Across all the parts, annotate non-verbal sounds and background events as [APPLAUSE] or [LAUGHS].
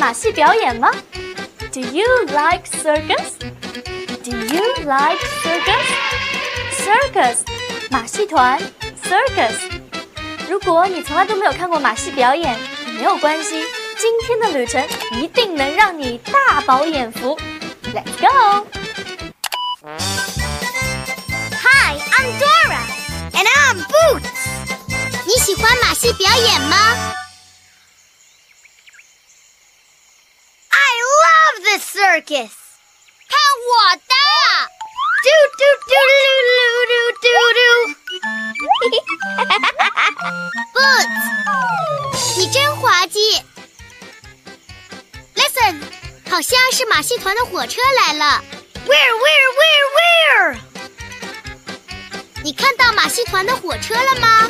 马戏表演吗？Do you like circus? Do you like circus? Circus，马戏团，circus。如果你从来都没有看过马戏表演，没有关系，今天的旅程一定能让你大饱眼福。Let's go! Hi, I'm Dora, and I'm Boots. 你喜欢马戏表演吗 ？the circus，看我的！嘟嘟嘟嘟嘟嘟嘟！哈哈哈哈哈！Boots，你真滑稽。Listen，好像是马戏团的火车来了。Where where where where？你看到马戏团的火车了吗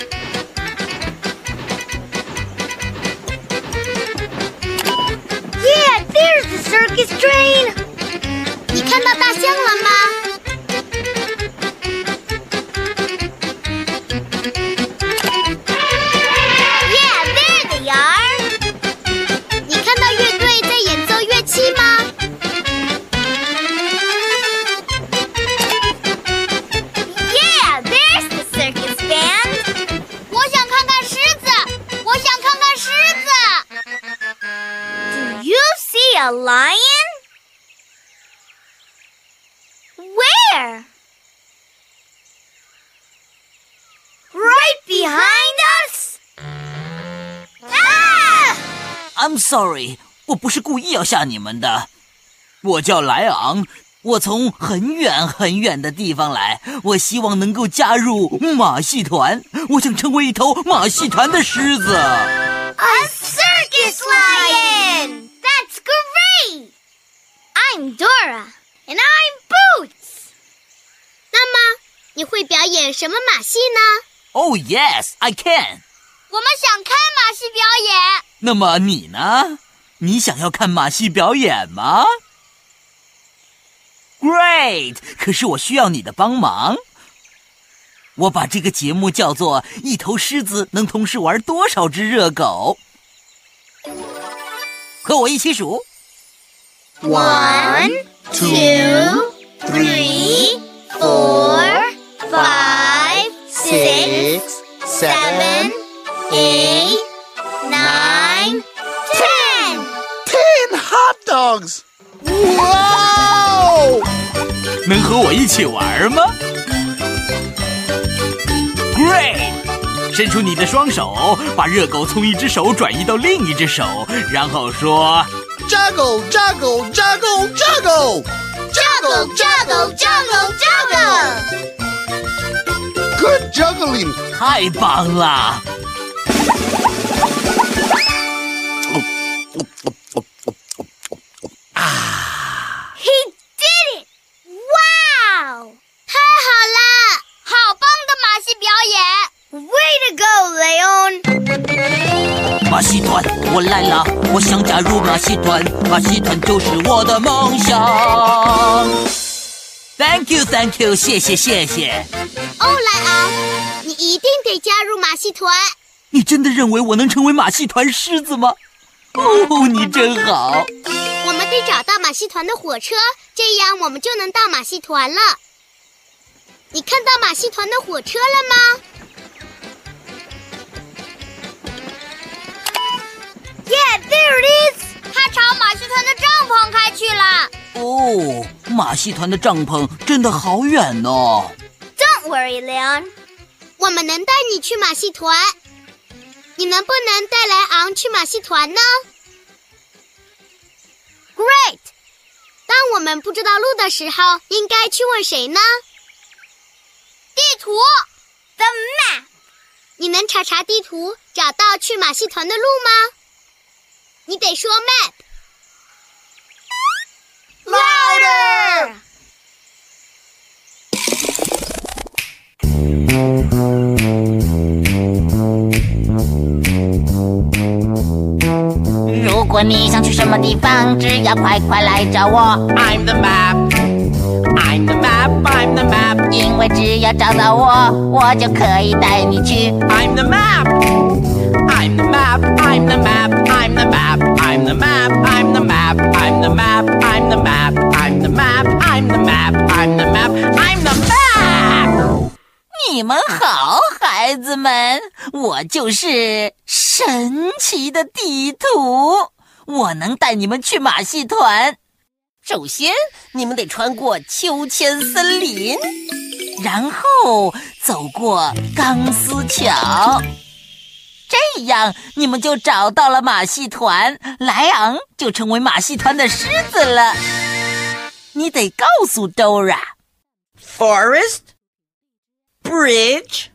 ？Circus train，你看到大象了吗 I'm sorry，我不是故意要吓你们的。我叫莱昂，我从很远很远的地方来。我希望能够加入马戏团，我想成为一头马戏团的狮子。A circus lion! That's great! I'm Dora, and I'm Boots. 那么你会表演什么马戏呢？Oh yes, I can. 我们想看马戏表演。那么你呢？你想要看马戏表演吗？Great！可是我需要你的帮忙。我把这个节目叫做《一头狮子能同时玩多少只热狗》。和我一起数：one, two, three, four, five, six, seven, eight, hot dogs! 哇哦！能和我一起玩吗？Great！伸出你的双手，把热狗从一只手转移到另一只手，然后说：“Juggle, juggle, juggle, juggle, juggle, juggle, juggle, juggle。” Good juggling！太棒了！我来啦！我想加入马戏团，马戏团就是我的梦想。Thank you, Thank you，谢谢谢谢。欧莱昂，你一定得加入马戏团。你真的认为我能成为马戏团狮子吗？哦，你真好。我们得找到马戏团的火车，这样我们就能到马戏团了。你看到马戏团的火车了吗？Yeah, there it is！它它朝马戏团的帐篷开去了。哦，马戏团的帐篷真的好远哦。Don't worry, Leon. 我们能带你去马戏团，你能不能带莱昂去马戏团呢？Great！当我们不知道路的时候，应该去问谁呢？地图 The map. 你能查查地图，找到去马戏团的路吗？你得说 map。Louder! 如果你想去什么地方，只要快快来找我。I'm the map. I'm the map. I'm the map. 因为只要找到我，我就可以带你去。I'm the map. I'm the map. I'm the map. The map. I'm the map. I'm the map. I'm the map. I'm the map. I'm the map. I'm the map. I'm the map. 你们好，孩子们，我就是神奇的地图，我能带你们去马戏团。首先，你们得穿过秋千森林，然后走过钢丝桥，这样你们就找到了马戏团，莱昂就成为马戏团的狮子了。你得告诉 Dora。Forest. Bridge.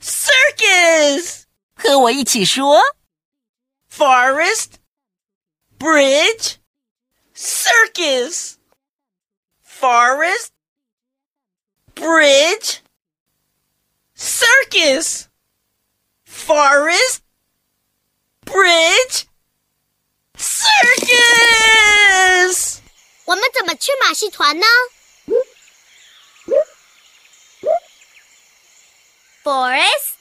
Circus. 和我一起说 Forest. Bridge. Circus. Forest. Bridge. Circus. Forest. Bridge. Circus. 我们怎么去马戏团呢？Forest.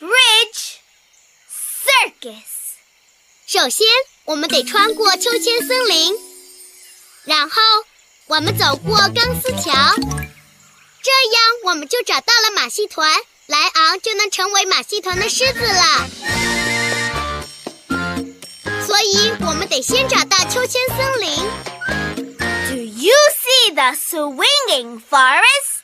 Bridge. Circus. 首先，我们得穿过秋千森林，然后我们走过钢丝桥，这样我们就找到了马戏团，莱昂就能成为马戏团的狮子了。所以，我们得先找到秋千森林。Do you see the swinging forest?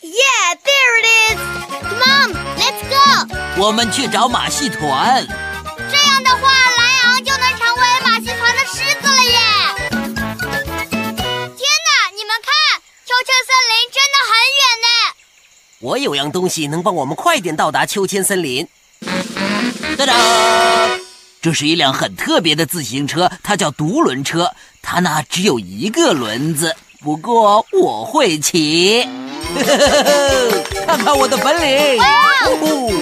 Yeah, there it is. Come on, let's go！我们去找马戏团。我有样东西能帮我们快点到达秋千森林。哒哒，这是一辆很特别的自行车，它叫独轮车，它呢只有一个轮子，不过我会骑。[LAUGHS] [LAUGHS] 看看我的本领！呼呼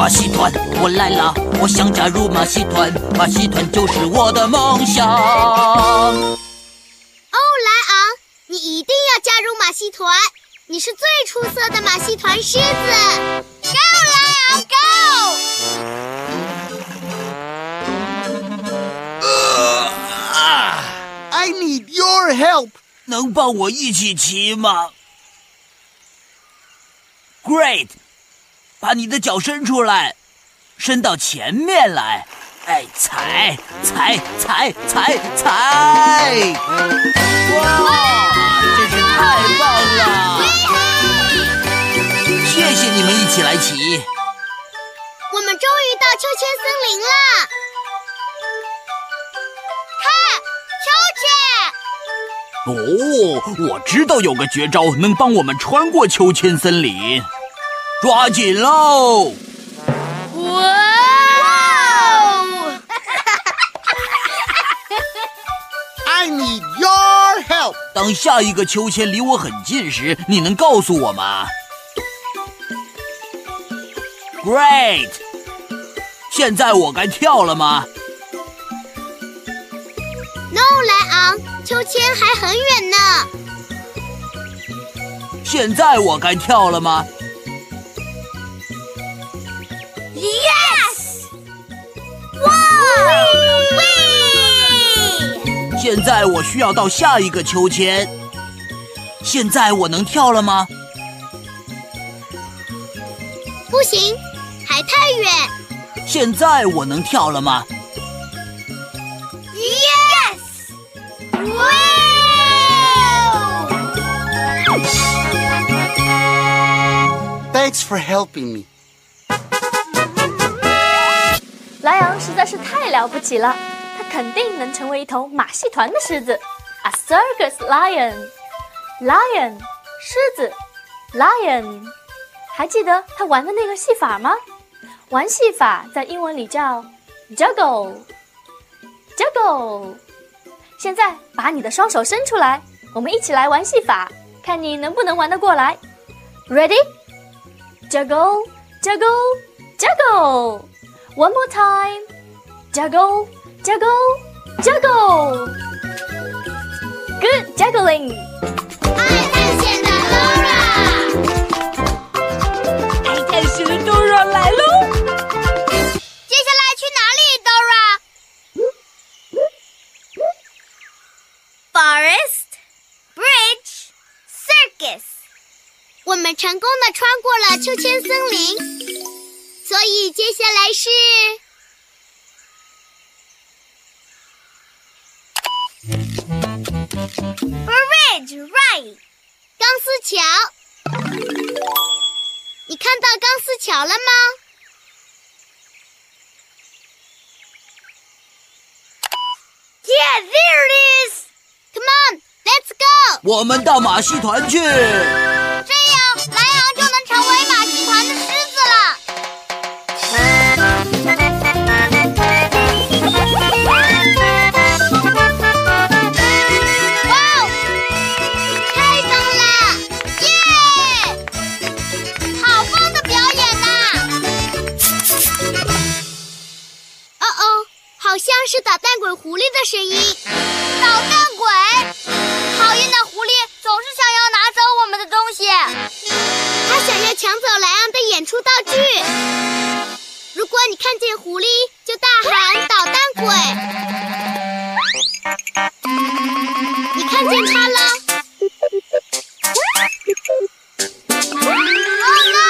马戏团，我来了！我想加入马戏团，马戏团就是我的梦想。欧，莱昂，你一定要加入马戏团，你是最出色的马戏团狮子！Go，莱昂，Go！I need your help. 能帮我一起骑吗？Great，把你的脚伸出来，伸到前面来。哎，踩踩踩踩踩！哇，真是太棒了！谢谢你们一起来骑。我们终于到秋千森林了，看，秋千！哦，我知道有个绝招能帮我们穿过秋千森林，抓紧喽！哇！[LAUGHS] I need your help. 当下一个秋千离我很近时，你能告诉我吗？Great！现在我该跳了吗？No，莱昂，秋千还很远呢。现在我该跳了吗？现在我需要到下一个秋千。现在我能跳了吗？不行，还太远。现在我能跳了吗？Yes！哇！Thanks for helping me. 莱昂实在是太了不起了，他肯定能成为一头马戏团的狮子，a circus lion。lion，狮子，lion。还记得他玩的那个戏法吗？玩戏法在英文里叫 juggle，juggle。现在把你的双手伸出来，我们一起来玩戏法，看你能不能玩得过来。Ready？Juggle, juggle, juggle. One more time，juggle Juggle, juggle, juggle. Good juggling. 爱探险的 Laura，爱探险的 Dora 来喽！接下来去哪里，Dora？Forest Bridge Circus，我们成功的穿过了秋千森林，所以接下来是 Bridge Right，钢丝桥。你看到钢丝桥了吗？Yeah, there it is. Come on, let's go. 我们到马戏团去。这样，莱昂就能成为马戏团的像是捣蛋鬼狐狸的声音。捣蛋鬼！讨厌的狐狸总是想要拿走我们的东西。他想要抢走莱昂的演出道具。如果你看见狐狸，就大喊“捣蛋鬼”。你看见他了？[LAUGHS] Oh no！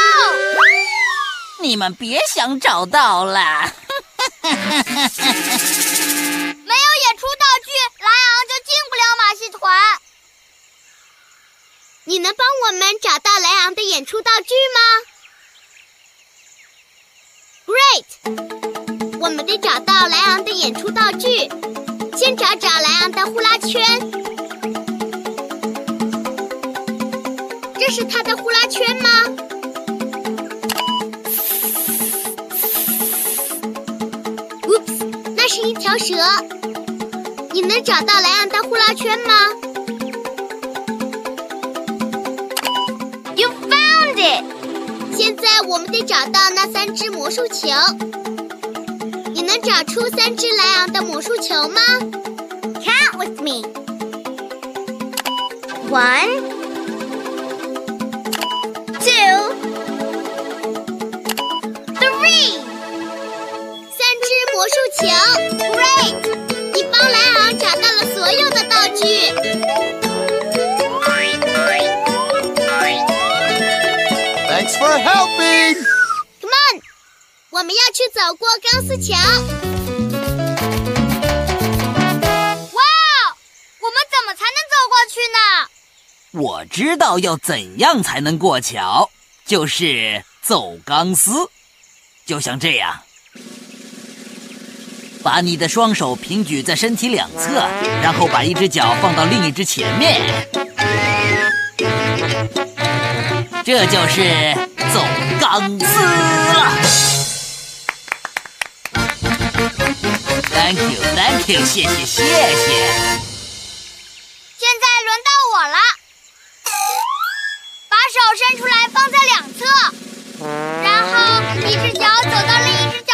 你们别想找到了。没有演出道具，莱昂就进不了马戏团。你能帮我们找到莱昂的演出道具吗？Great！我们得找到莱昂的演出道具。先找找莱昂的呼啦圈。这是他的呼啦圈吗是一条蛇。你能找到莱昂的呼啦圈吗？You found it！现在我们得找到那三只魔术球。你能找出三只莱昂的魔术球吗？Count with me. One, Thanks for helping. Come on，我们要去走过钢丝桥。哇，我们怎么才能走过去呢？我知道要怎样才能过桥，就是走钢丝，就像这样。把你的双手平举在身体两侧，然后把一只脚放到另一只前面，这就是走钢丝了。Thank you, thank you，谢谢谢谢。现在轮到我了，把手伸出来放在两侧，然后一只脚走到另一只脚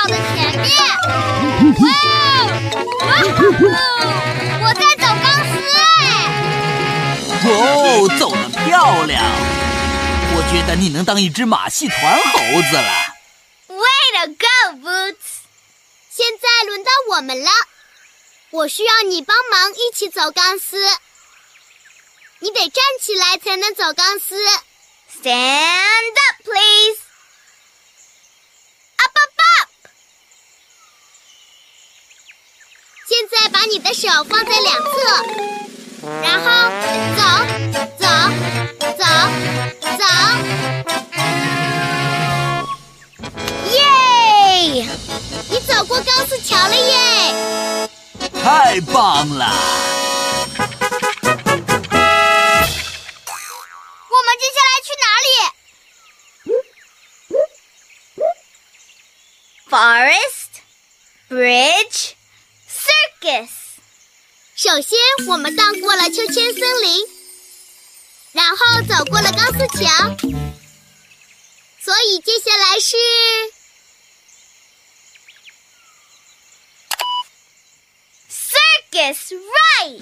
的前面。哇哦！哇哦！我在走钢丝。哎！哦，走得漂亮！我觉得你能当一只马戏团猴子了。Way to go, Boots！现在轮到我们了，我需要你帮忙一起走钢丝。你得站起来才能走钢丝。Stand up, please. Up, up, up. 现在把你的手放在两侧，然后走，走，走，走。耶！你走过钢丝桥了耶！太棒了！我们接下来去哪里？Forest Bridge Circus。首先，我们荡过了秋千森林，然后走过了钢丝桥，所以接下来是 circus right.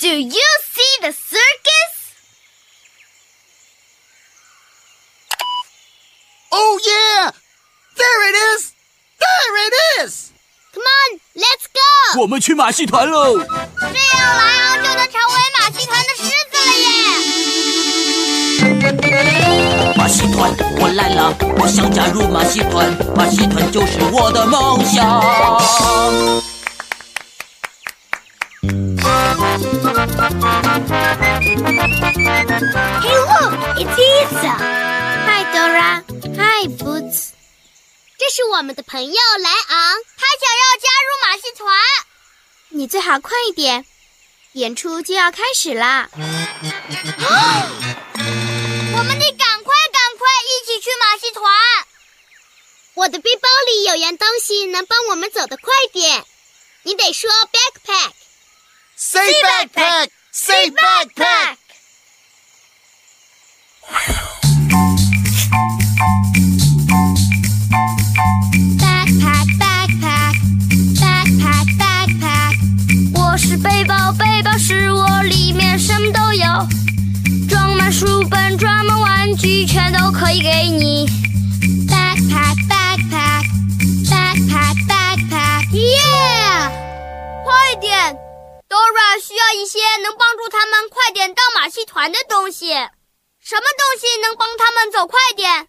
Do you see the circus? Oh, yeah! There it is! There it is! Come on, let's go. 我们去马戏团喽！这样莱昂就能成为马戏团的狮子了耶！马戏团，我来了！我想加入马戏团，马戏团就是我的梦想。Hey, look, it's Isa. Hi, Dora. Hi, Boots. 这是我们的朋友莱昂，他想要加入马戏团。你最好快一点，演出就要开始啦！我们得赶快赶快一起去马戏团。我的背包里有样东西能帮我们走得快点，你得说 backpack。Say backpack! Say backpack! Backpack, 背包，背包是我，里面什么都有，装满书本，装满玩具，全都可以给你。Backpack, backpack, backpack, backpack. Yeah！快点，Dora 需要一些能帮助他们快点到马戏团的东西。什么东西能帮他们走快点？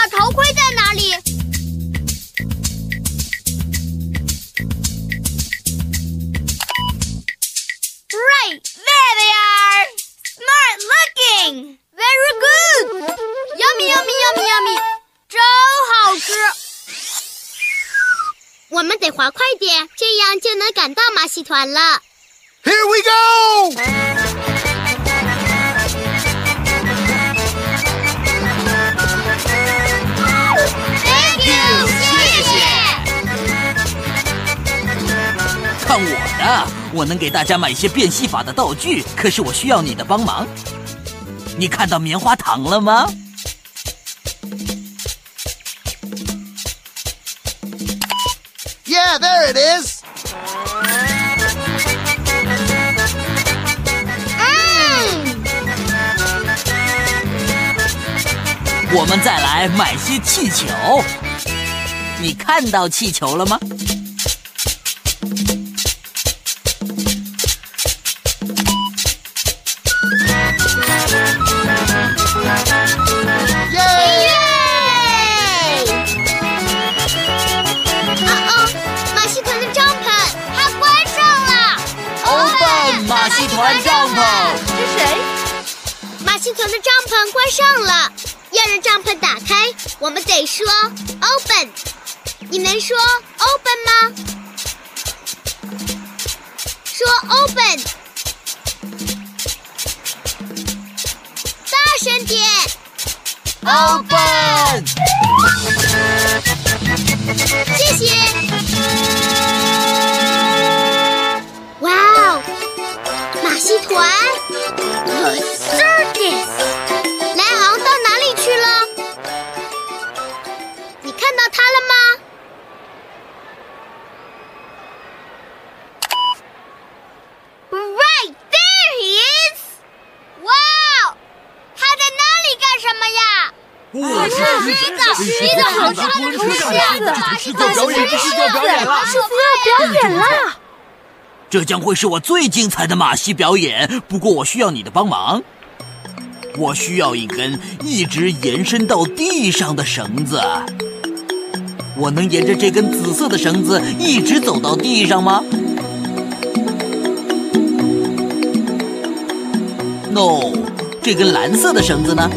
那么头盔在哪里？Right, there they are. Smart looking. Very good. Yummy, yummy, yummy, yummy. 真好吃。我们得滑快点，这样就能赶到马戏团了。Here we go! 看我的，我能给大家买一些变戏法的道具，可是我需要你的帮忙。你看到棉花糖了吗？Yeah, there it is! 嗯，我们再来买些气球。你看到气球了吗？马戏团帐篷。是谁？马戏团的帐篷关上了，要让帐篷打开，我们得说 open。你能说 open 吗？说 open，大声点 Open！谢谢。团，the circus，莱昂到哪里去了？你看到他了吗，他在那里干什么呀？狮，狮？表演，是要表演了，是要表演了。这将会是我最精彩的马戏表演。不过我需要你的帮忙，我需要一根一直延伸到地上的绳子。我能沿着这根紫色的绳子一直走到地上吗？No，这根蓝色的绳子呢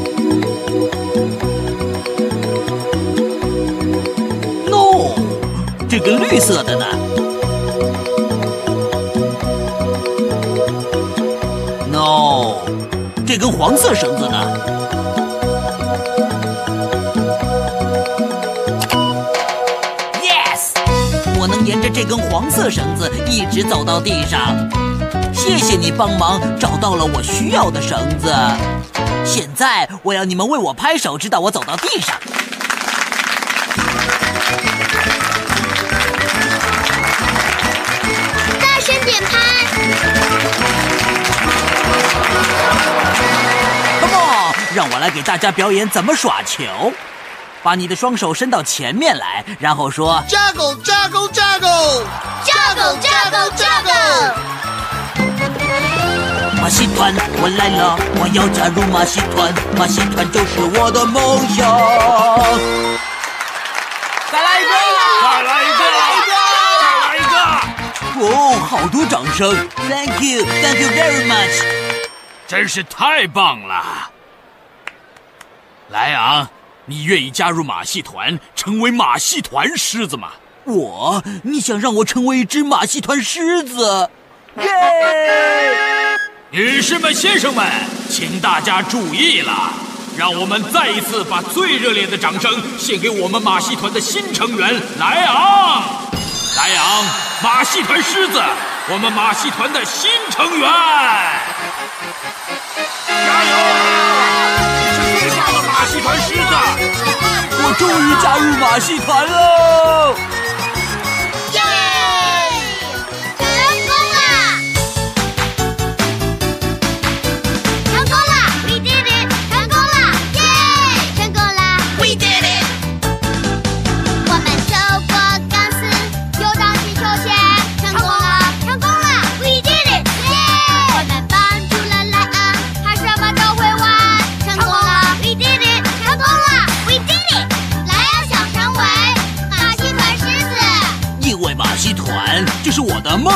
？No，这根绿色的呢这根黄色绳子呢？Yes，我能沿着这根黄色绳子一直走到地上。谢谢你帮忙找到了我需要的绳子。现在我要你们为我拍手，直到我走到地上。让我来给大家表演怎么耍球。把你的双手伸到前面来，然后说 Juggle, juggle, juggle. juggle juggle juggle，马戏团，我来了，我要加入马戏团，马戏团就是我的梦想。再来一个，再来一个，再来一个，哦，好多掌声！Thank you, thank you very much。真是太棒了！莱昂，你愿意加入马戏团，成为马戏团狮子吗？我，你想让我成为一只马戏团狮子？耶！女士们、先生们，请大家注意了，让我们再一次把最热烈的掌声献给我们马戏团的新成员莱昂。莱昂，马戏团狮子，我们马戏团的新成员，加油终于加入马戏团喽！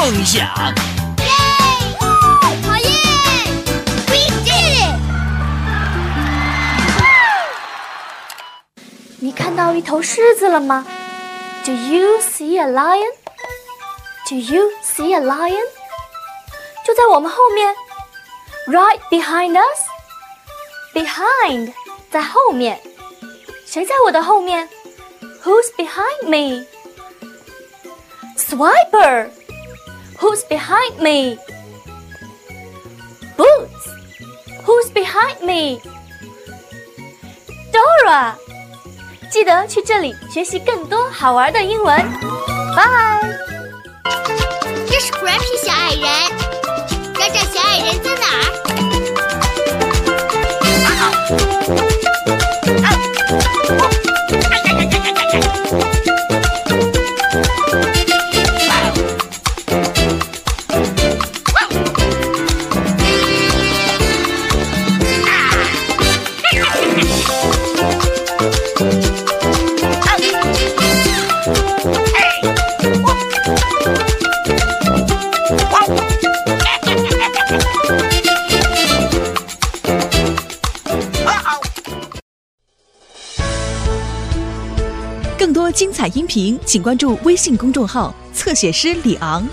梦想。耶！好耶！We did it！你看到一头狮子了吗？Do you see a lion? Do you see a lion? 就在我们后面，right behind us. Behind 在后面，谁在我的后面？Who's behind me? Swiper. Who's behind me? Boots. Who's behind me? Dora. 记得去这里学习更多好玩的英文。Bye.。这是 Grumpy 小矮人，找找小矮人在哪儿？请关注微信公众号“侧写师李昂”。